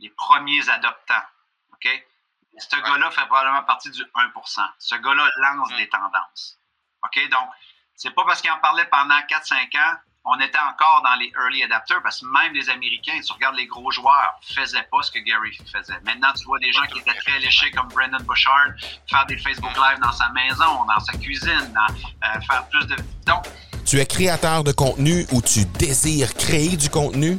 les premiers adoptants. OK? ce gars-là fait probablement partie du 1% Ce gars-là lance des tendances. OK? Donc, c'est pas parce qu'il en parlait pendant 4-5 ans, on était encore dans les early adapters parce que même les Américains, tu regardes les gros joueurs, faisaient pas ce que Gary faisait. Maintenant, tu vois des gens qui étaient très léchés comme Brendan Bouchard faire des Facebook Live dans sa maison, dans sa cuisine, euh, faire plus de. Donc, tu es créateur de contenu ou tu désires créer du contenu?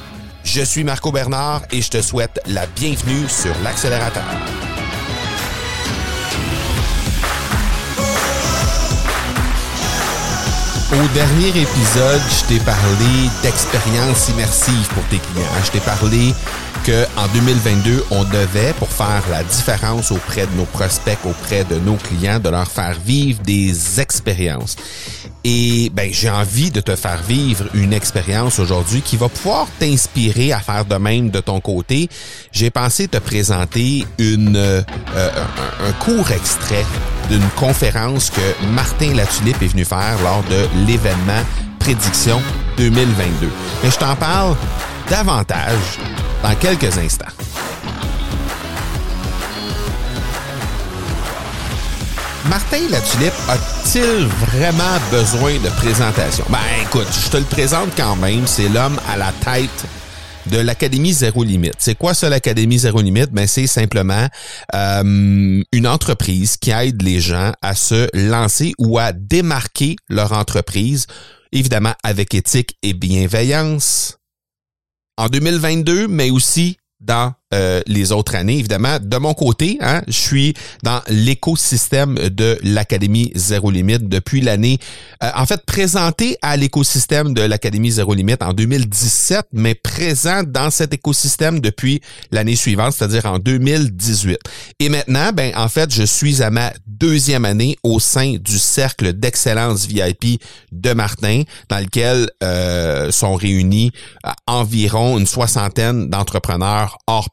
Je suis Marco Bernard et je te souhaite la bienvenue sur l'accélérateur. Au dernier épisode, je t'ai parlé d'expérience immersive pour tes clients. Je t'ai parlé qu'en 2022, on devait, pour faire la différence auprès de nos prospects, auprès de nos clients, de leur faire vivre des expériences. Et ben j'ai envie de te faire vivre une expérience aujourd'hui qui va pouvoir t'inspirer à faire de même de ton côté. J'ai pensé te présenter une euh, un, court extrait d'une conférence que Martin Latulippe est venu faire lors de l'événement Prédiction 2022. Mais je t'en parle davantage dans quelques instants. Martin Latulippe a-t-il vraiment besoin de présentation? Ben écoute, je te le présente quand même, c'est l'homme à la tête de l'Académie Zéro Limite. C'est quoi ça l'Académie Zéro Limite? Ben c'est simplement euh, une entreprise qui aide les gens à se lancer ou à démarquer leur entreprise, évidemment avec éthique et bienveillance. En 2022, mais aussi dans euh, les autres années. Évidemment, de mon côté, hein, je suis dans l'écosystème de l'Académie Zéro Limite depuis l'année, euh, en fait, présenté à l'écosystème de l'Académie Zéro Limite en 2017, mais présent dans cet écosystème depuis l'année suivante, c'est-à-dire en 2018. Et maintenant, ben, en fait, je suis à ma deuxième année au sein du cercle d'excellence VIP de Martin, dans lequel euh, sont réunis environ une soixantaine d'entrepreneurs hors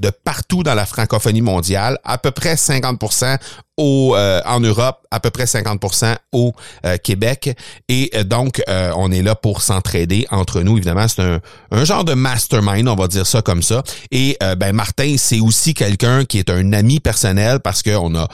de partout dans la francophonie mondiale, à peu près 50% au, euh, en Europe, à peu près 50% au euh, Québec. Et euh, donc, on est là pour s'entraider entre nous. Évidemment, c'est un, un, genre de mastermind, on va dire ça comme ça. Et ben Martin, c'est aussi quelqu'un qui est un ami personnel parce qu'on a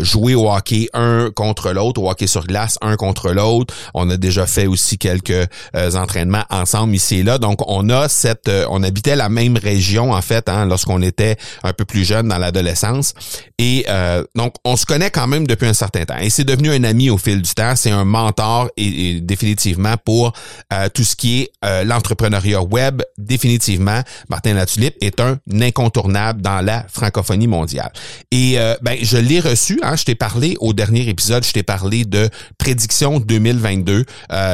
joué au hockey un contre l'autre, au hockey sur glace un contre l'autre. On a déjà fait aussi quelques entraînements ensemble ici et là. Donc, on a cette, on habitait la même région en fait hein, lorsqu'on était un peu plus jeune dans l'adolescence. Et donc, on se connaît quand même depuis un certain temps. Et c'est devenu un ami au fil du temps. C'est un mentor et, définitivement pour euh, tout ce qui est euh, l'entrepreneuriat web. Définitivement, Martin Latulippe est un incontournable dans la francophonie mondiale. Et euh, ben, je l'ai reçu. Hein, je t'ai parlé au dernier épisode. Je t'ai parlé de prédiction 2022,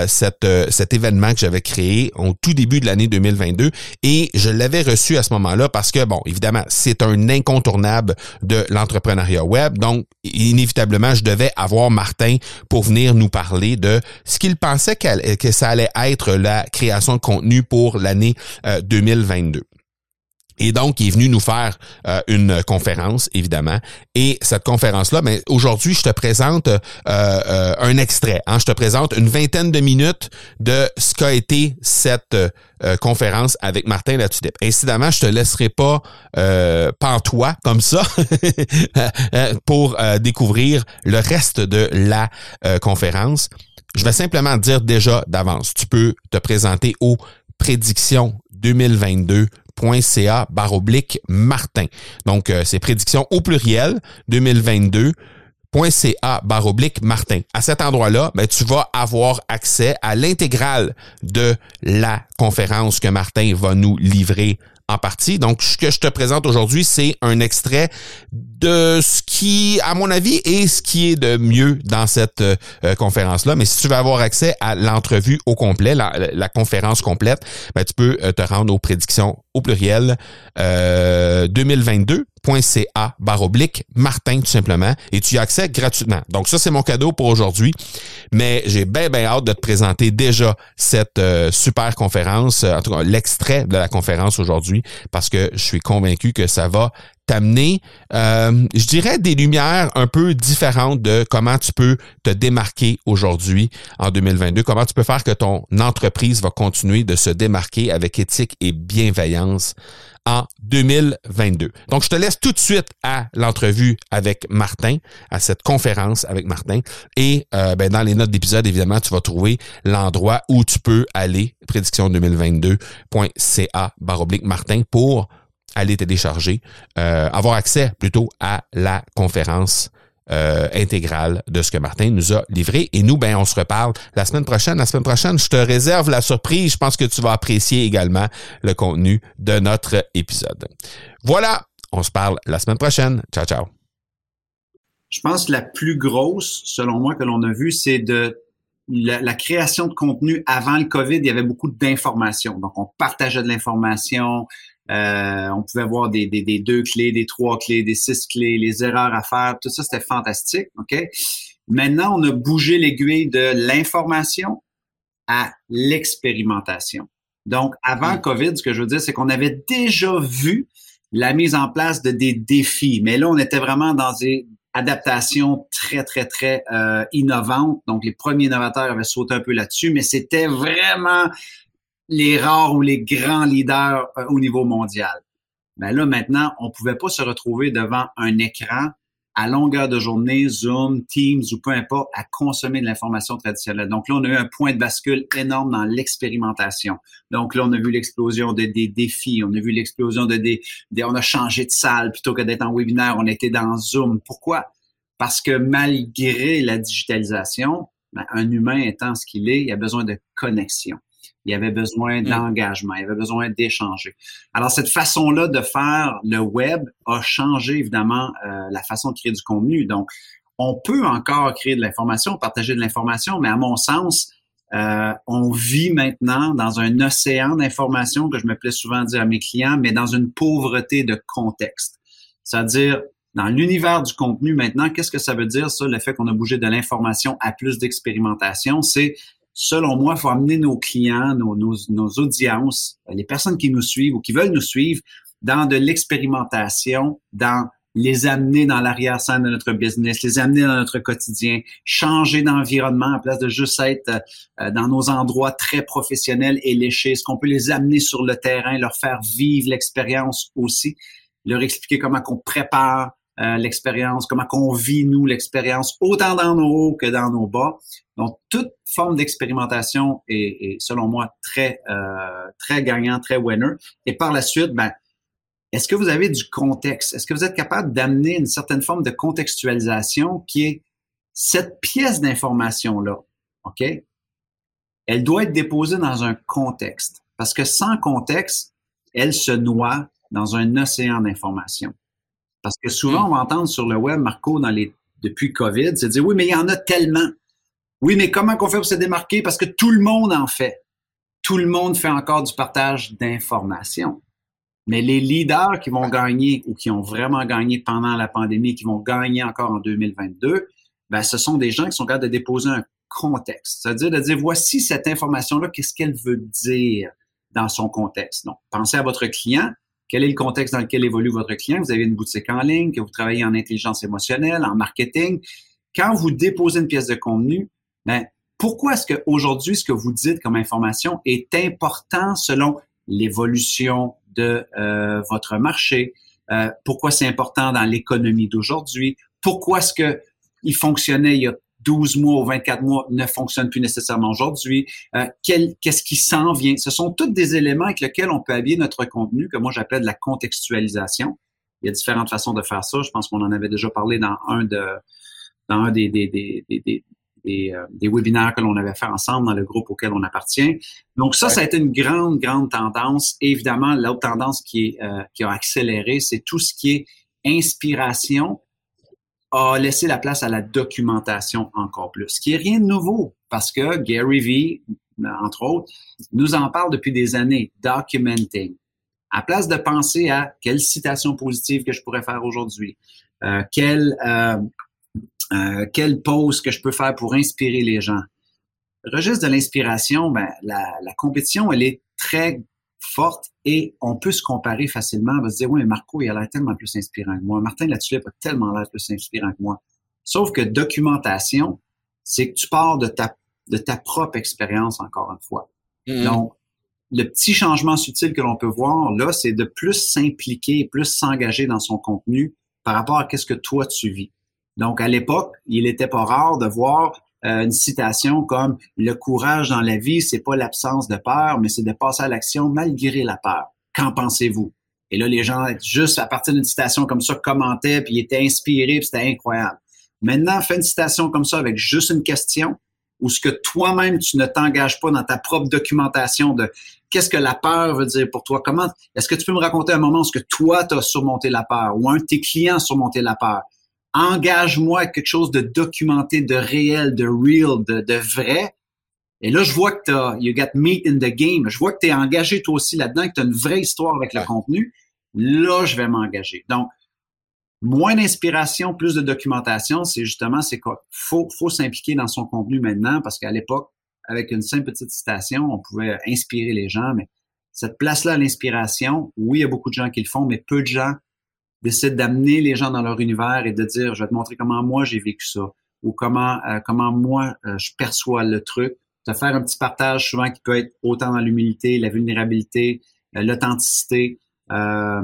cette, cet événement que j'avais créé au tout début de l'année 2022. Et je l'avais reçu à ce moment-là parce que, bon, évidemment, c'est un incontournable de l'entrepreneuriat web. Donc, inévitablement, je devais avoir Martin pour venir nous parler de ce qu'il pensait que ça allait être la création de contenu pour l'année 2022. Euh, et donc, il est venu nous faire euh, une conférence, évidemment. Et cette conférence-là, ben, aujourd'hui, je te présente euh, un extrait. Hein. Je te présente une vingtaine de minutes de ce qu'a été cette euh, conférence avec Martin Latulippe. Incidemment, je te laisserai pas euh, pantois comme ça euh, pour euh, découvrir le reste de la conférence. Je vais simplement dire déjà d'avance, tu peux te présenter aux prédictions 2022.ca baroblique Martin. Donc, c'est prédictions au pluriel 2022 .ca baroblique Martin. À cet endroit-là, ben, tu vas avoir accès à l'intégrale de la conférence que Martin va nous livrer en partie. Donc, ce que je te présente aujourd'hui, c'est un extrait de ce qui, à mon avis, est ce qui est de mieux dans cette euh, conférence-là. Mais si tu veux avoir accès à l'entrevue au complet, la, conférence complète, ben, tu peux euh, te rendre aux prédictions au pluriel euh, 2022 .ca baroblique Martin tout simplement et tu y as accès gratuitement. Donc ça c'est mon cadeau pour aujourd'hui, mais j'ai bien bien hâte de te présenter déjà cette euh, super conférence, en tout cas l'extrait de la conférence aujourd'hui parce que je suis convaincu que ça va t'amener, euh, je dirais, des lumières un peu différentes de comment tu peux te démarquer aujourd'hui en 2022, comment tu peux faire que ton entreprise va continuer de se démarquer avec éthique et bienveillance? En 2022. Donc, je te laisse tout de suite à l'entrevue avec Martin, à cette conférence avec Martin. Et euh, ben, dans les notes d'épisode, évidemment, tu vas trouver l'endroit où tu peux aller, prédiction2022.ca baroblique Martin pour aller télécharger, euh, avoir accès plutôt à la conférence euh, intégrale de ce que Martin nous a livré. Et nous, ben, on se reparle la semaine prochaine. La semaine prochaine, je te réserve la surprise. Je pense que tu vas apprécier également le contenu de notre épisode. Voilà, on se parle la semaine prochaine. Ciao, ciao. Je pense que la plus grosse, selon moi, que l'on a vue, c'est de la, la, création de contenu avant le COVID, il y avait beaucoup d'informations. Donc, on partageait de l'information, euh, on pouvait voir des, des, des, deux clés, des trois clés, des six clés, les erreurs à faire, tout ça, c'était fantastique. OK? Maintenant, on a bougé l'aiguille de l'information à l'expérimentation. Donc, avant COVID, ce que je veux dire, c'est qu'on avait déjà vu la mise en place de des défis, mais là, on était vraiment dans des adaptations très, très, très euh, innovantes. Donc, les premiers innovateurs avaient sauté un peu là-dessus, mais c'était vraiment les rares ou les grands leaders euh, au niveau mondial. Mais là, maintenant, on pouvait pas se retrouver devant un écran à longueur de journée, Zoom, Teams ou peu importe, à consommer de l'information traditionnelle. Donc là, on a eu un point de bascule énorme dans l'expérimentation. Donc là, on a vu l'explosion des défis, on a vu l'explosion de des, On a changé de salle plutôt que d'être en webinaire, on était dans Zoom. Pourquoi? Parce que malgré la digitalisation, ben, un humain étant ce qu'il est, il a besoin de connexion. Il y avait besoin mm. d'engagement, il y avait besoin d'échanger. Alors, cette façon-là de faire le web a changé évidemment euh, la façon de créer du contenu. Donc, on peut encore créer de l'information, partager de l'information, mais à mon sens, euh, on vit maintenant dans un océan d'informations que je me plais souvent à dire à mes clients, mais dans une pauvreté de contexte. C'est-à-dire, dans l'univers du contenu maintenant, qu'est-ce que ça veut dire, ça, le fait qu'on a bougé de l'information à plus d'expérimentation? C'est selon moi, il faut amener nos clients, nos, nos, audiences, les personnes qui nous suivent ou qui veulent nous suivre dans de l'expérimentation, dans les amener dans l'arrière-scène de notre business, les amener dans notre quotidien, changer d'environnement en place de juste être euh, dans nos endroits très professionnels et léchés. Est-ce qu'on peut les amener sur le terrain, leur faire vivre l'expérience aussi, leur expliquer comment qu'on prépare euh, l'expérience, comment qu'on vit, nous, l'expérience, autant dans nos hauts que dans nos bas. Donc, toute forme d'expérimentation est, selon moi, très, euh, très gagnant, très winner. Et par la suite, ben, est-ce que vous avez du contexte? Est-ce que vous êtes capable d'amener une certaine forme de contextualisation qui est cette pièce d'information-là, OK? Elle doit être déposée dans un contexte. Parce que sans contexte, elle se noie dans un océan d'informations. Parce que souvent, on va entendre sur le web, Marco, depuis COVID, c'est dire, oui, mais il y en a tellement. Oui, mais comment qu'on fait pour se démarquer? Parce que tout le monde en fait. Tout le monde fait encore du partage d'informations. Mais les leaders qui vont gagner ou qui ont vraiment gagné pendant la pandémie, qui vont gagner encore en 2022, ben, ce sont des gens qui sont capables de déposer un contexte. C'est-à-dire de dire, voici cette information-là, qu'est-ce qu'elle veut dire dans son contexte? Donc, pensez à votre client quel est le contexte dans lequel évolue votre client? Vous avez une boutique en ligne, que vous travaillez en intelligence émotionnelle, en marketing. Quand vous déposez une pièce de contenu, ben, pourquoi est-ce qu'aujourd'hui, ce que vous dites comme information est important selon l'évolution de euh, votre marché? Euh, pourquoi c'est important dans l'économie d'aujourd'hui? Pourquoi est-ce que il fonctionnait il y a 12 mois ou 24 mois ne fonctionne plus nécessairement aujourd'hui. Euh, Qu'est-ce qui s'en vient? Ce sont tous des éléments avec lesquels on peut habiller notre contenu, que moi j'appelle de la contextualisation. Il y a différentes façons de faire ça. Je pense qu'on en avait déjà parlé dans un de dans un des, des, des, des, des, euh, des webinaires que l'on avait fait ensemble dans le groupe auquel on appartient. Donc ça, ça a été une grande, grande tendance. évidemment, l'autre tendance qui, est, euh, qui a accéléré, c'est tout ce qui est inspiration a laissé la place à la documentation encore plus, ce qui est rien de nouveau parce que Gary Vee, entre autres, nous en parle depuis des années, documenting. À place de penser à quelle citation positive que je pourrais faire aujourd'hui, euh, quelle, euh, euh, quelle pause que je peux faire pour inspirer les gens. Le registre de l'inspiration, ben, la, la compétition, elle est très forte et on peut se comparer facilement. On va se dire, oui, mais Marco, il a l'air tellement plus inspirant que moi. Martin Latulippe a tellement l'air plus inspirant que moi. Sauf que documentation, c'est que tu pars de ta, de ta propre expérience, encore une fois. Mm-hmm. Donc, le petit changement subtil que l'on peut voir là, c'est de plus s'impliquer, plus s'engager dans son contenu par rapport à qu'est-ce que toi tu vis. Donc, à l'époque, il n'était pas rare de voir une citation comme le courage dans la vie, c'est pas l'absence de peur, mais c'est de passer à l'action malgré la peur. Qu'en pensez-vous? Et là, les gens, juste à partir d'une citation comme ça, commentaient, puis étaient inspirés, puis c'était incroyable. Maintenant, fais une citation comme ça avec juste une question, ou ce que toi-même, tu ne t'engages pas dans ta propre documentation de qu'est-ce que la peur veut dire pour toi? Comment, est-ce que tu peux me raconter un moment où ce que toi, tu as surmonté la peur, ou un de tes clients a surmonté la peur? Engage-moi à quelque chose de documenté, de réel, de real, de, de vrai. Et là, je vois que tu as, you got meat in the game. Je vois que tu es engagé toi aussi là-dedans, que tu as une vraie histoire avec le contenu. Là, je vais m'engager. Donc, moins d'inspiration, plus de documentation, c'est justement, c'est quoi? Faut, faut s'impliquer dans son contenu maintenant parce qu'à l'époque, avec une simple petite citation, on pouvait inspirer les gens, mais cette place-là à l'inspiration, oui, il y a beaucoup de gens qui le font, mais peu de gens décide d'amener les gens dans leur univers et de dire, je vais te montrer comment moi j'ai vécu ça ou comment euh, comment moi euh, je perçois le truc. De faire un petit partage souvent qui peut être autant dans l'humilité, la vulnérabilité, euh, l'authenticité, à,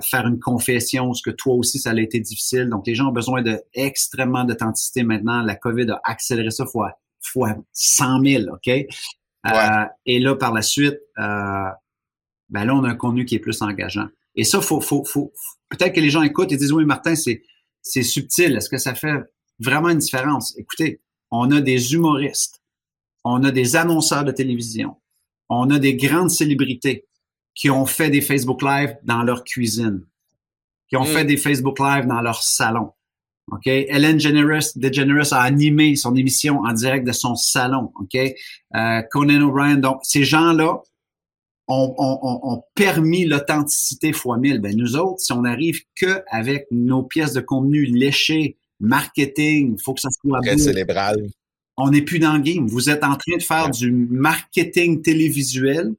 faire une confession, ce que toi aussi ça a été difficile. Donc les gens ont besoin de extrêmement d'authenticité maintenant. La COVID a accéléré ça fois fois 100 000, ok? et là par la suite, ben là on a un contenu qui est plus engageant. Et ça, faut, faut, faut, peut-être que les gens écoutent et disent, oui, Martin, c'est, c'est subtil. Est-ce que ça fait vraiment une différence? Écoutez, on a des humoristes, on a des annonceurs de télévision, on a des grandes célébrités qui ont fait des Facebook Live dans leur cuisine, qui ont mm. fait des Facebook Live dans leur salon. OK? Ellen DeGeneres a animé son émission en direct de son salon. OK? Euh, Conan O'Brien. Donc, ces gens-là ont, permis l'authenticité fois mille. Ben, nous autres, si on arrive que avec nos pièces de contenu léchées, marketing, il faut que ça soit Très célébral. On n'est plus dans le game. Vous êtes en train de faire du marketing télévisuel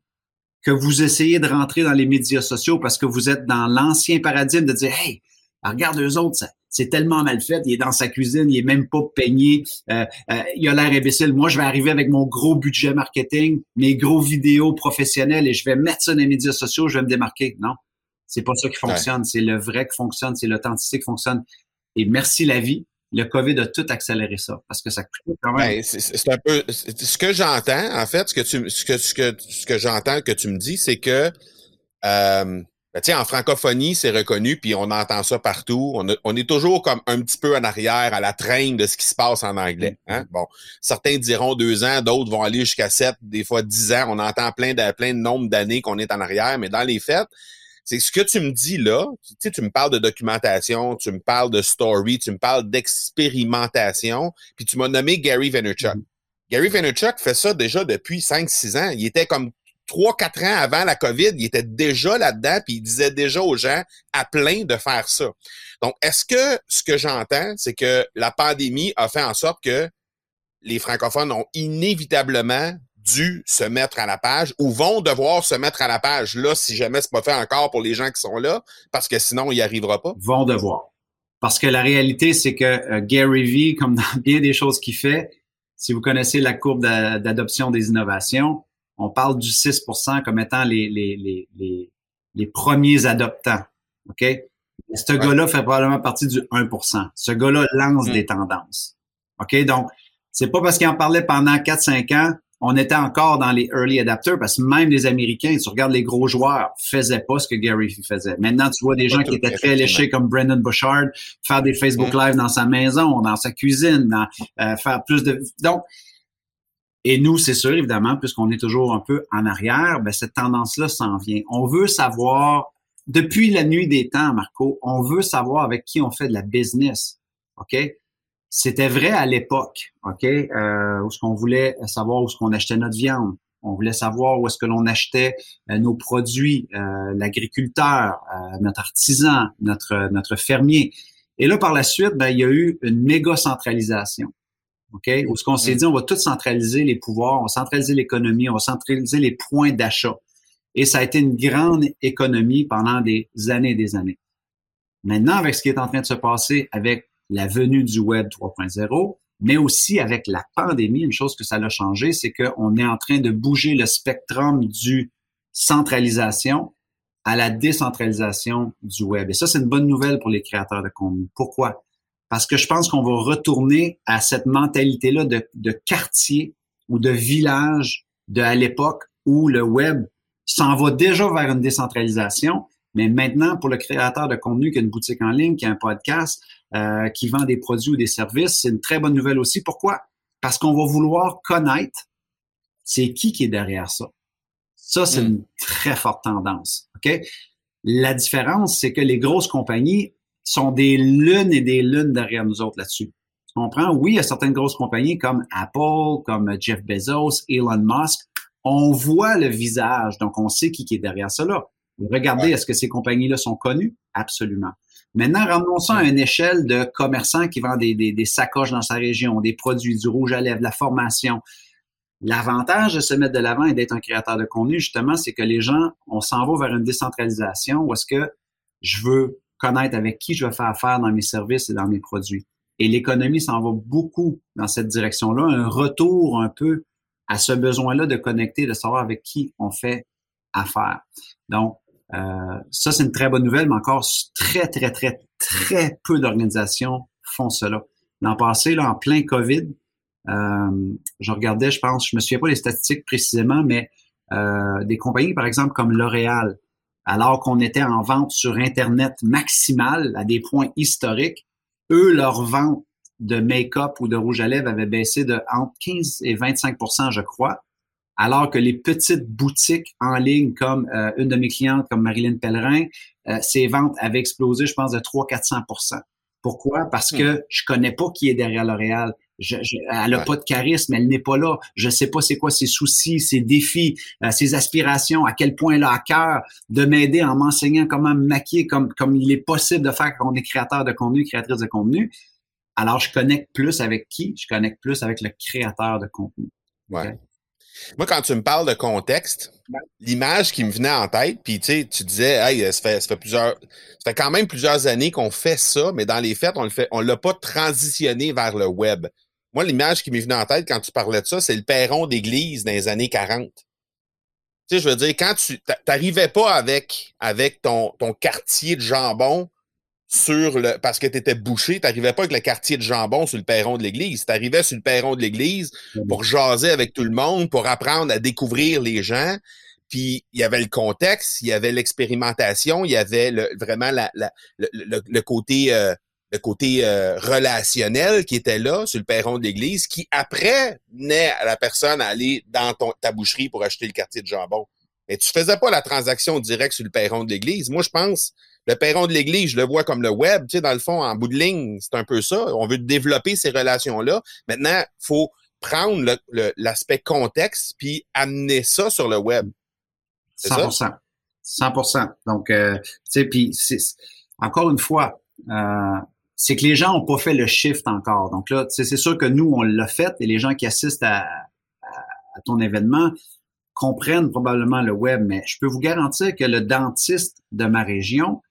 que vous essayez de rentrer dans les médias sociaux parce que vous êtes dans l'ancien paradigme de dire, hey, regarde eux autres, ça, c'est tellement mal fait. Il est dans sa cuisine, il est même pas peigné. Euh, euh, il a l'air imbécile. Moi, je vais arriver avec mon gros budget marketing, mes gros vidéos professionnelles et je vais mettre ça dans les médias sociaux, je vais me démarquer. Non, c'est pas ça qui fonctionne. C'est le vrai qui fonctionne, c'est l'authenticité qui fonctionne. Et merci la vie. Le COVID a tout accéléré ça parce que ça coûte quand même. Ben, c'est un peu ce que j'entends en fait, ce que tu ce que ce que ce que j'entends que tu me dis, c'est que euh, ben, en francophonie, c'est reconnu, puis on entend ça partout. On, est toujours comme un petit peu en arrière, à la traîne de ce qui se passe en anglais. Hein? Bon, certains diront deux ans, d'autres vont aller jusqu'à sept, des fois dix ans. On entend plein de plein de nombre d'années qu'on est en arrière, mais dans les faits, c'est ce que tu me dis là. Tu sais, tu me parles de documentation, tu me parles de story, tu me parles d'expérimentation, puis tu m'as nommé Gary Vaynerchuk. Mm-hmm. Gary Vaynerchuk fait ça déjà depuis 5-6 ans. Il était comme trois, quatre ans avant la COVID, il était déjà là-dedans, puis il disait déjà aux gens à plein de faire ça. Donc, est-ce que ce que j'entends, c'est que la pandémie a fait en sorte que les francophones ont inévitablement dû se mettre à la page ou vont devoir se mettre à la page là si jamais c'est pas fait encore pour les gens qui sont là parce que sinon il n'y arrivera pas? Vont devoir. Parce que la réalité, c'est que euh, Gary Vee, comme dans bien des choses qu'il fait, si vous connaissez la courbe d'adoption des innovations, on parle du 6% comme étant les, les, les, les, premiers adoptants. OK? Ce gars-là fait probablement partie du 1% Ce gars-là lance mm. des tendances. OK? Donc, c'est pas parce qu'il en parlait pendant 4-5 ans, on était encore dans les early adapters parce que même les Américains, tu regardes les gros joueurs, faisaient pas ce que Gary faisait. Maintenant, tu vois des gens qui étaient très léchés comme Brendan Bouchard faire des Facebook mm. Live dans sa maison, dans sa cuisine, dans, euh, faire plus de... Donc, et nous, c'est sûr, évidemment, puisqu'on est toujours un peu en arrière, ben, cette tendance-là s'en vient. On veut savoir, depuis la nuit des temps, Marco, on veut savoir avec qui on fait de la business. OK? C'était vrai à l'époque, OK? Euh, où ce qu'on voulait savoir où ce qu'on achetait notre viande. On voulait savoir où est-ce que l'on achetait euh, nos produits, l'agriculteur, notre artisan, notre, notre fermier. Et là, par la suite, ben, il y a eu une méga centralisation. OK? Où ce qu'on s'est mm. dit, on va tout centraliser les pouvoirs, on va centraliser l'économie, on va centraliser les points d'achat. Et ça a été une grande économie pendant des années et des années. Maintenant, avec ce qui est en train de se passer avec la venue du Web 3.0, mais aussi avec la pandémie, une chose que ça a changé, c'est qu'on est en train de bouger le spectrum du centralisation à la décentralisation du web. Et ça, c'est une bonne nouvelle pour les créateurs de contenu. Pourquoi? Parce que je pense qu'on va retourner à cette mentalité-là de, de quartier ou de village de à l'époque où le web s'en va déjà vers une décentralisation, mais maintenant, pour le créateur de contenu qui a une boutique en ligne, qui a un podcast, euh, qui vend des produits ou des services, c'est une très bonne nouvelle aussi. Pourquoi? Parce qu'on va vouloir connaître c'est qui qui est derrière ça. Ça, c'est hmm. une très forte tendance. OK? La différence, c'est que les grosses compagnies sont des lunes et des lunes derrière nous autres là-dessus. Tu comprends? Oui, il y a certaines grosses compagnies comme Apple, comme Jeff Bezos, Elon Musk. On voit le visage, donc on sait qui, est derrière cela. Regardez, est-ce que ces compagnies-là sont connues? Absolument. Maintenant, ramenons ça à une échelle de commerçants qui vendent des, des, sacoches dans sa région, des produits, du rouge à lèvres, de la formation. L'avantage de se mettre de l'avant et d'être un créateur de contenu, justement, c'est que les gens, on s'en va vers une décentralisation où est-ce que je veux connaître avec qui je vais faire affaire dans mes services et dans mes produits. Et l'économie s'en va beaucoup dans cette direction-là, un retour un peu à ce besoin-là de connecter, de savoir avec qui on fait affaire. Donc, euh, ça, c'est une très bonne nouvelle, mais encore très, très, très, très peu d'organisations font cela. L'an passé, là, en plein COVID, euh, je regardais, je pense, je me souviens pas les statistiques précisément, mais euh, des compagnies, par exemple, comme L'Oréal, alors qu'on était en vente sur Internet maximale à des points historiques, eux, leur vente de make-up ou de rouge à lèvres avait baissé de entre 15 et 25% je crois, alors que les petites boutiques en ligne, comme euh, une de mes clientes, comme Marilyn Pellerin, euh, ses ventes avaient explosé, je pense, de 300-400% Pourquoi? Parce que hmm. je connais pas qui est derrière L'Oréal. Je, elle n'a pas de charisme, elle n'est pas là. Je sais pas c'est quoi ses soucis, ses défis, euh, ses aspirations, à quel point elle a à cœur de m'aider en m'enseignant comment me maquiller comme, comme il est possible de faire quand on est créateur de contenu, créatrice de contenu. Alors, je connecte plus avec qui? Je connecte plus avec le créateur de contenu. Ouais. Moi, quand tu me parles de contexte, l'image qui me venait en tête, puis tu sais, tu disais, hey, ça fait, fait plusieurs, quand même plusieurs années qu'on fait ça, mais dans les faits, on le fait, on l'a pas transitionné vers le web. Moi, l'image qui m'est venue en tête quand tu parlais de ça, c'est le perron d'église dans les années 40. Tu sais, je veux dire, quand tu t'arrivais pas avec, avec ton, ton quartier de jambon sur le parce que tu étais bouché, tu n'arrivais pas avec le quartier de jambon sur le perron de l'église. Tu arrivais sur le perron de l'église pour jaser avec tout le monde, pour apprendre à découvrir les gens. Puis il y avait le contexte, il y avait l'expérimentation, il y avait le, vraiment la, le, le, côté euh, le côté euh, relationnel qui était là sur le perron de l'église, qui après naît à la personne à aller dans ton, ta boucherie pour acheter le quartier de jambon. Mais tu faisais pas la transaction directe sur le perron de l'église. Moi, je pense, le perron de l'église, je le vois comme le web. Tu sais, dans le fond, en bout de ligne, c'est un peu ça. On veut développer ces relations-là. Maintenant, faut prendre l'aspect contexte puis amener ça sur le web. 100%. Ça? 100%. Donc, euh, tu sais, puis encore une fois, euh, c'est que les gens n'ont pas fait le shift encore. Donc là, c'est sûr que nous, on l'a fait et les gens qui assistent à, ton événement comprennent probablement le web, mais je peux vous garantir que le dentiste de ma région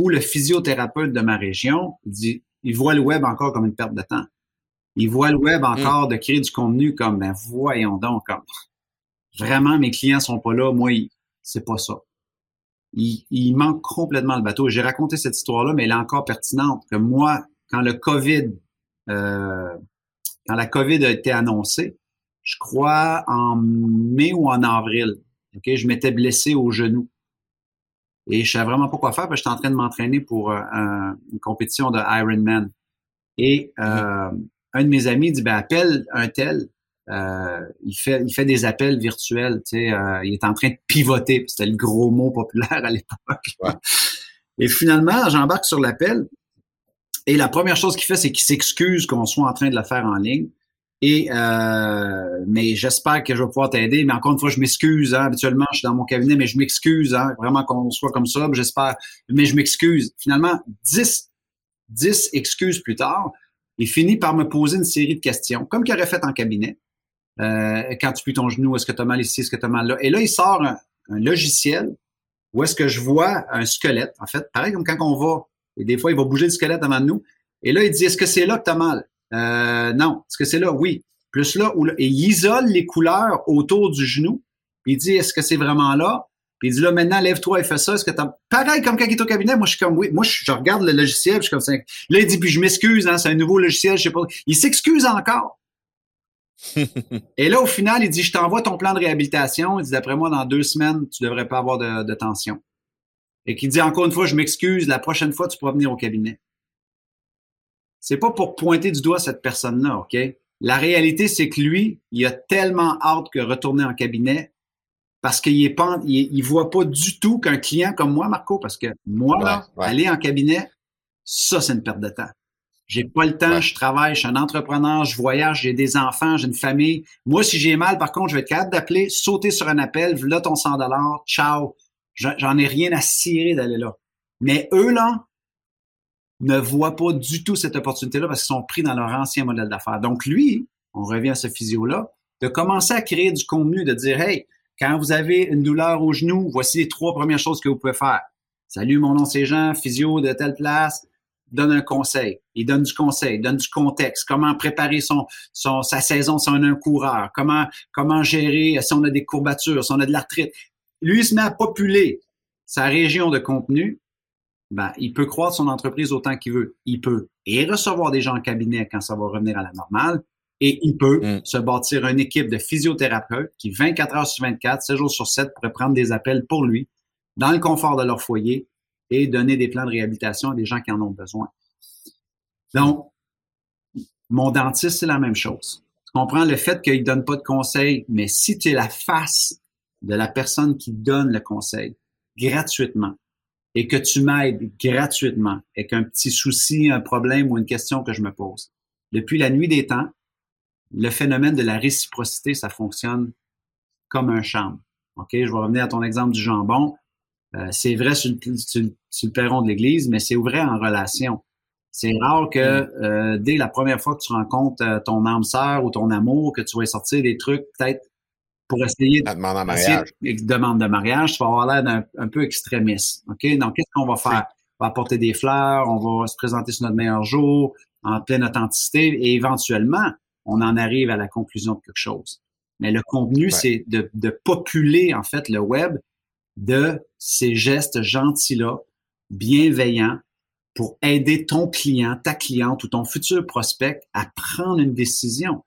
ou le physiothérapeute de ma région dit, il voit le web encore comme une perte de temps. Il voit le web encore de créer du contenu comme, ben voyons donc, comme vraiment mes clients sont pas là, moi, c'est pas ça il, manque complètement le bateau. J'ai raconté cette histoire-là, mais elle est encore pertinente. Que moi, quand le COVID, euh, quand la COVID a été annoncée, je crois en mai ou en avril, ok, je m'étais blessé au genou. Et je savais vraiment pas quoi faire, parce que j'étais en train de m'entraîner pour euh, une compétition de Ironman. Et euh, un de mes amis dit, ben, appelle un tel, euh, il fait il fait des appels virtuels, tu sais, euh, il est en train de pivoter, c'était le gros mot populaire à l'époque. Et finalement, j'embarque sur l'appel et la première chose qu'il fait, c'est qu'il s'excuse qu'on soit en train de le faire en ligne. Et euh, mais j'espère que je vais pouvoir t'aider. Mais encore une fois, je m'excuse. Hein. Habituellement, je suis dans mon cabinet, mais je m'excuse. Hein. Vraiment qu'on soit comme ça. J'espère. Mais je m'excuse. Finalement, 10, 10 excuses plus tard, il finit par me poser une série de questions, comme qu'il aurait fait en cabinet. Euh, quand tu plies ton genou, est-ce que tu as mal ici, est-ce que tu as mal là? Et là, il sort un, logiciel où est-ce que je vois un squelette. En fait, pareil comme quand on va, et des fois, il va bouger le squelette avant nous. Et là, il dit, est-ce que c'est là que tu as mal? Euh, non. Est-ce que c'est là? Oui. Plus là, là. Et il isole les couleurs autour du genou. Puis il dit, est-ce que c'est vraiment là? Puis il dit là, maintenant, lève-toi et fais ça. Est-ce que t'as. Pareil comme quand il est au cabinet, moi je suis comme oui. Moi, je, regarde le logiciel, je suis comme ça. Là, il dit, puis je m'excuse, hein, c'est un nouveau logiciel, je sais pas. Il s'excuse encore. et là, au final, il dit, je t'envoie ton plan de réhabilitation. Il dit, d'après moi, dans deux semaines, tu devrais pas avoir de, de tension. Et qu'il dit encore une fois, je m'excuse, la prochaine fois, tu pourras venir au cabinet. C'est pas pour pointer du doigt cette personne-là, OK? La réalité, c'est que lui, il a tellement hâte que retourner en cabinet parce qu'il est pas, il, voit pas du tout qu'un client comme moi, Marco, parce que moi, aller en cabinet, ça, c'est une perte de temps. J'ai pas le temps, je travaille, je suis un entrepreneur, je voyage, j'ai des enfants, j'ai une famille. Moi, si j'ai mal, par contre, je vais être capable d'appeler, sauter sur un appel, là ton 100 dollars, ciao. J'en ai rien à cirer d'aller là. Mais eux, là, ne voient pas du tout cette opportunité-là parce qu'ils sont pris dans leur ancien modèle d'affaires. Donc, lui, on revient à ce physio-là, de commencer à créer du contenu, de dire, hey, quand vous avez une douleur au genou, voici les trois premières choses que vous pouvez faire. Salut, mon nom c'est Jean, physio de telle place. Donne un conseil. Il donne du conseil, donne du contexte. Comment préparer son, son sa saison si on a un coureur? Comment, comment gérer si on a des courbatures, si on a de l'arthrite? Lui, il se met à populer sa région de contenu. Ben, il peut croire son entreprise autant qu'il veut. Il peut et recevoir des gens en cabinet quand ça va revenir à la normale. Et il peut mm. se bâtir une équipe de physiothérapeutes qui, 24 heures sur 24, 7 jours sur 7, pourraient prendre des appels pour lui, dans le confort de leur foyer, et donner des plans de réhabilitation à des gens qui en ont besoin. Donc, mon dentiste, c'est la même chose. Tu comprends le fait qu'il donne pas de conseils, mais si tu es la face de la personne qui donne le conseil gratuitement et que tu m'aides gratuitement avec un petit souci, un problème ou une question que je me pose, depuis la nuit des temps, le phénomène de la réciprocité, ça fonctionne comme un champ. OK? Je vais revenir à ton exemple du jambon. Euh, c'est vrai sur le, perron de l'église, mais c'est vrai en relation. C'est rare que mm. euh, dès la première fois que tu rencontres euh, ton âme sœur ou ton amour, que tu vas sortir des trucs peut-être pour essayer de demande de mariage. demande de mariage, tu vas avoir l'air d'un un peu extrémiste. OK? Donc, qu'est-ce qu'on va faire? On va apporter des fleurs, on va se présenter sur notre meilleur jour, en pleine authenticité, et éventuellement, on en arrive à la conclusion de quelque chose. Mais le contenu, c'est de, de, populer, en fait, le web de ces gestes gentils-là, bienveillants, pour aider ton client, ta cliente ou ton futur prospect à prendre une décision.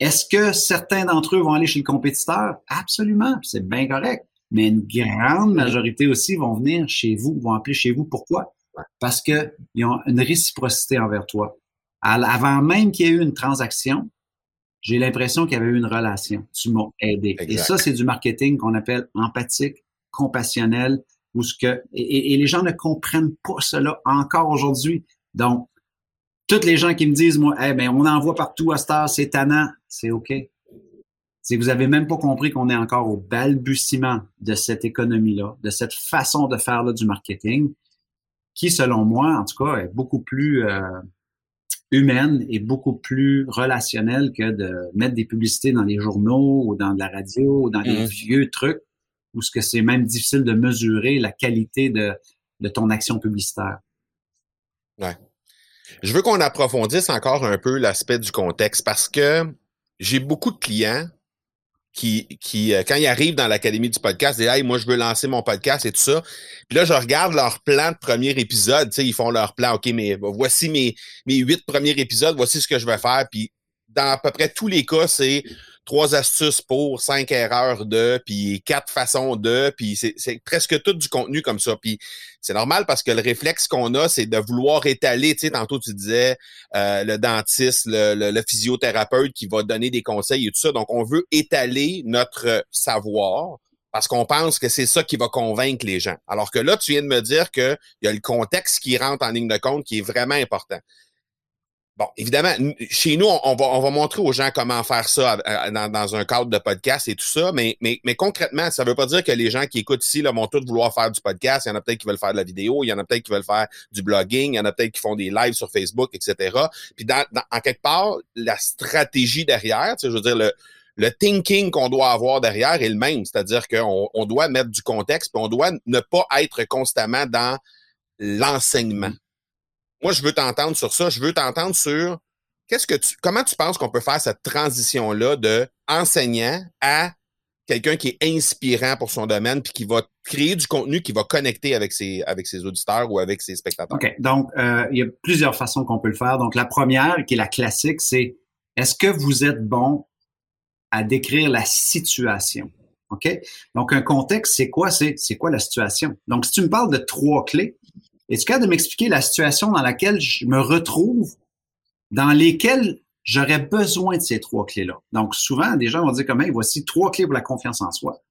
Est-ce que certains d'entre eux vont aller chez le compétiteur? Absolument, c'est bien correct. Mais une grande majorité aussi vont venir chez vous, vont appeler chez vous. Pourquoi? Parce qu'ils ont une réciprocité envers toi. Avant même qu'il y ait eu une transaction, j'ai l'impression qu'il y avait eu une relation. Tu m'as aidé. Et ça, c'est du marketing qu'on appelle empathique, compassionnel, ou ce que et, les gens ne comprennent pas cela encore aujourd'hui. Donc, toutes les gens qui me disent, moi, eh ben, on envoie partout à Star, c'est tannant, c'est OK. C'est que vous avez même pas compris qu'on est encore au balbutiement de cette économie-là, de cette façon de faire là, du marketing, qui, selon moi, en tout cas, est beaucoup plus euh, humaine et beaucoup plus relationnelle que de mettre des publicités dans les journaux ou dans la radio ou dans les mhm. vieux trucs où ce que c'est même difficile de mesurer la qualité de, de ton action publicitaire. Ouais. Je veux qu'on approfondisse encore un peu l'aspect du contexte parce que j'ai beaucoup de clients qui, qui euh, quand ils arrivent dans l'académie du podcast, disent Hey, moi, je veux lancer mon podcast et tout ça. Puis là, je regarde leur plan de premier épisode. Ils font leur plan. OK, mais voici mes, mes huit premiers épisodes, voici ce que je vais faire. Puis dans à peu près tous les cas, c'est trois astuces pour, cinq erreurs de, puis quatre façons de, puis c'est presque tout du contenu comme ça. Puis c'est normal parce que le réflexe qu'on a, c'est de vouloir étaler, tu sais, tantôt tu disais euh, le dentiste, le, le, physiothérapeute qui va donner des conseils et tout ça. Donc, on veut étaler notre savoir parce qu'on pense que c'est ça qui va convaincre les gens. Alors que là, tu viens de me dire qu'il y a le contexte qui rentre en ligne de compte qui est vraiment important. Bon, évidemment, chez nous, on va, on va montrer aux gens comment faire ça dans, dans, un cadre de podcast et tout ça, mais, mais, mais concrètement, ça veut pas dire que les gens qui écoutent ici là, vont tous vouloir faire du podcast. Il y en a peut-être qui veulent faire de la vidéo, il y en a peut-être qui veulent faire du blogging, il y en a peut-être qui font des lives sur Facebook, etc. Puis dans, en quelque part, la stratégie derrière, tu sais, je veux dire, le, le thinking qu'on doit avoir derrière est le même, c'est-à-dire qu'on on doit mettre du contexte, puis on doit ne pas être constamment dans l'enseignement moi, je veux t'entendre sur ça. Je veux t'entendre sur qu'est-ce que tu, comment tu penses qu'on peut faire cette transition-là de enseignant à quelqu'un qui est inspirant pour son domaine puis qui va créer du contenu qui va connecter avec ses, avec ses auditeurs ou avec ses spectateurs? OK. Donc, euh, il y a plusieurs façons qu'on peut le faire. Donc, la première, qui est la classique, c'est est-ce que vous êtes bon à décrire la situation? OK? Donc, un contexte, c'est quoi? C'est, c'est quoi la situation? Donc, si tu me parles de trois clés, es-tu capable de m'expliquer la situation dans laquelle je me retrouve, dans lesquelles j'aurais besoin de ces trois clés-là? Donc, souvent, des gens vont dire comme, voici trois clés pour la confiance en soi.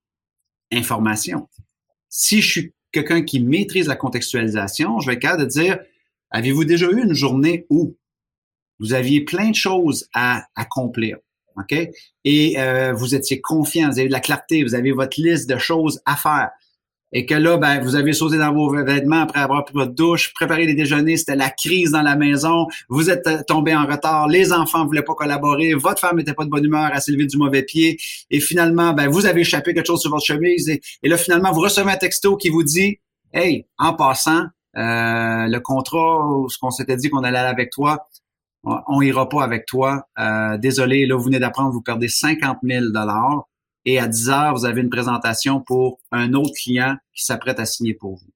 Information. Si je suis quelqu'un qui maîtrise la contextualisation, je vais être capable de dire, avez-vous déjà eu une journée où vous aviez plein de choses à accomplir? OK? Et euh, vous étiez confiant, vous avez de la clarté, vous avez votre liste de choses à faire et que là, ben, vous avez sauté dans vos vêtements après avoir pris votre douche, préparé les déjeuners, c'était la crise dans la maison, vous êtes euh, tombé en retard, les enfants voulaient pas collaborer, votre femme n'était pas de bonne humeur, à s'élever du mauvais pied, et finalement, ben, vous avez échappé quelque chose sur votre chemise, et, là, finalement, vous recevez un texto qui vous dit, hey, en passant, euh, le contrat, ce qu'on s'était dit qu'on allait aller avec toi, on, ira pas avec toi. Euh, désolé, là, vous venez d'apprendre, vous perdez 50 000 dollars et à 10 heures, vous avez une présentation pour un autre client qui s'apprête à signer pour vous.